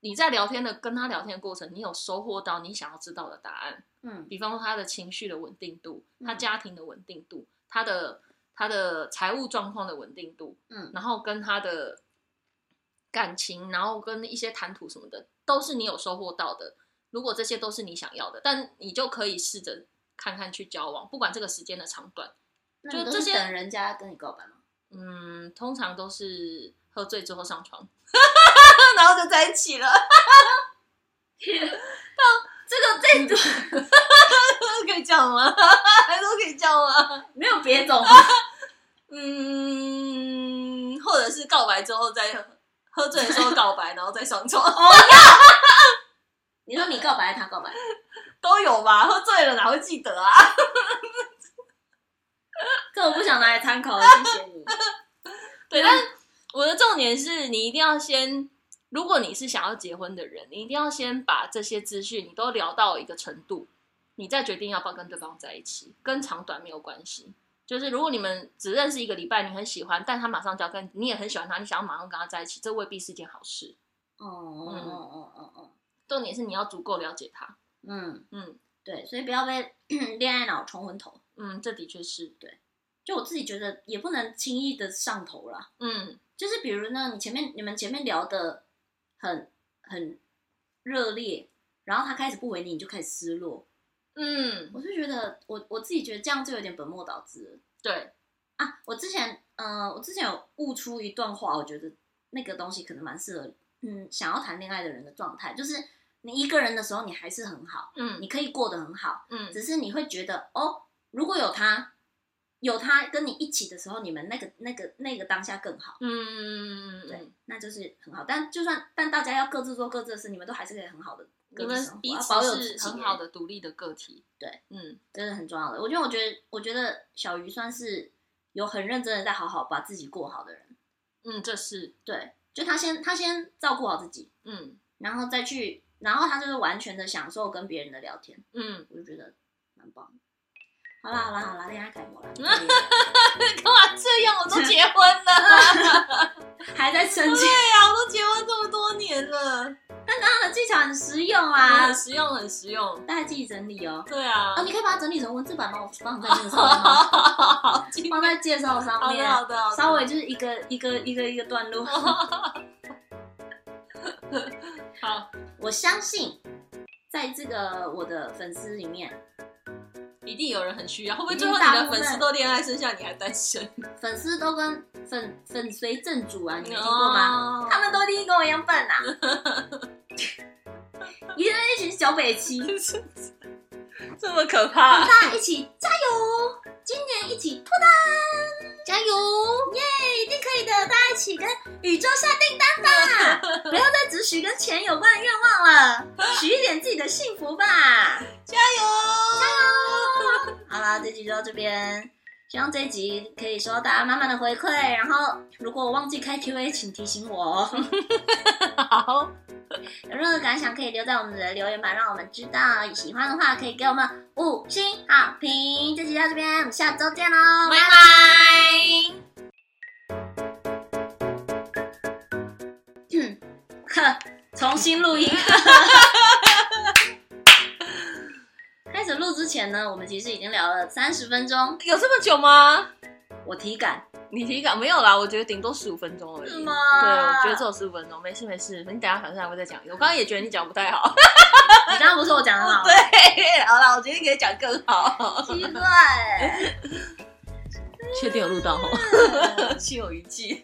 你在聊天的跟他聊天的过程，你有收获到你想要知道的答案。嗯，比方说他的情绪的稳定度，他家庭的稳定度，他的他的财务状况的稳定度，嗯，然后跟他的感情，然后跟一些谈吐什么的，都是你有收获到的。如果这些都是你想要的，但你就可以试着看看去交往，不管这个时间的长短。就这些等人家跟你告白吗？嗯，通常都是喝醉之后上床。(laughs) 然后就在一起了，(laughs) 到这个这种 (laughs) 可以叫吗？还都可以叫吗？没有别种。嗯，或者是告白之后再喝醉的时候告白，然后再上床。你说你告白，他告白，都有吧？喝醉了哪会记得啊？这我不想拿来参考了，谢谢你。(laughs) 对，但我的重点是你一定要先。如果你是想要结婚的人，你一定要先把这些资讯你都聊到一个程度，你再决定要不要跟对方在一起，跟长短没有关系。就是如果你们只认识一个礼拜，你很喜欢，但他马上就要跟你也很喜欢他，你想要马上跟他在一起，这未必是件好事。哦哦哦哦哦哦，重点是你要足够了解他。嗯嗯，对，所以不要被 (clears throat) 恋爱脑冲昏头。嗯，这的确是对。就我自己觉得，也不能轻易的上头了。嗯，就是比如呢，你前面你们前面聊的。很很热烈，然后他开始不回你，你就开始失落。嗯，我就觉得我我自己觉得这样就有点本末倒置了。对啊，我之前嗯、呃，我之前有悟出一段话，我觉得那个东西可能蛮适合嗯想要谈恋爱的人的状态，就是你一个人的时候，你还是很好，嗯，你可以过得很好，嗯，只是你会觉得哦，如果有他。有他跟你一起的时候，你们那个、那个、那个当下更好。嗯，对，那就是很好。但就算但大家要各自做各自的事，你们都还是可以很好的。你们彼此是很好的独立的个体。对，嗯，这是很重要的。我觉得，我觉得，我觉得小鱼算是有很认真的在好好把自己过好的人。嗯，这是对。就他先他先照顾好自己，嗯，然后再去，然后他就是完全的享受跟别人的聊天。嗯，我就觉得蛮棒。好啦好啦好啦，恋爱楷模了。(laughs) 干嘛这样？我都结婚了，(laughs) 还在生气？对呀，我都结婚这么多年了。但刚刚的技巧很实用啊，很实用，很实用。大家自己整理哦。对啊。哦，你可以把它整理成文字版吗？我帮你在介绍吗？(laughs) 放在介绍上面。好的好的。稍微就是一个一个一个一个段落。好，我相信，在这个我的粉丝里面。一定有人很需要，会不会最后你的粉丝都恋爱，剩下你还单身？粉丝都跟粉粉随正主啊，你没听过吗？Oh. 他们都一定跟我一样笨呐，(laughs) 一定一群小北七，(laughs) 这么可怕！大家一起加油，今年一起脱单，加油，耶，一定可以的！大家一起跟宇宙下订单吧，(laughs) 不要再只许跟钱有关的愿望了，许一点自己的幸福吧，(laughs) 加油，加油！好了，这集就到这边，希望这一集可以收到大家满满的回馈。然后，如果我忘记开 Q&A，请提醒我哦。(laughs) 好。有任何感想可以留在我们的留言板，让我们知道。喜欢的话可以给我们五星好评。这集到这边，我们下周见喽，拜拜。哼，呵，重新录音。(laughs) 录之前呢，我们其实已经聊了三十分钟，有这么久吗？我体感。你体感没有啦，我觉得顶多十五分钟而已。是吗？对，我觉得只有十五分钟，没事没事。你等下反正还会再讲。我刚刚也觉得你讲不太好。(laughs) 你刚刚不是我讲的好？对，好啦，我决定可以讲更好。奇怪，(laughs) 确定有录到哦，(laughs) 心有余悸。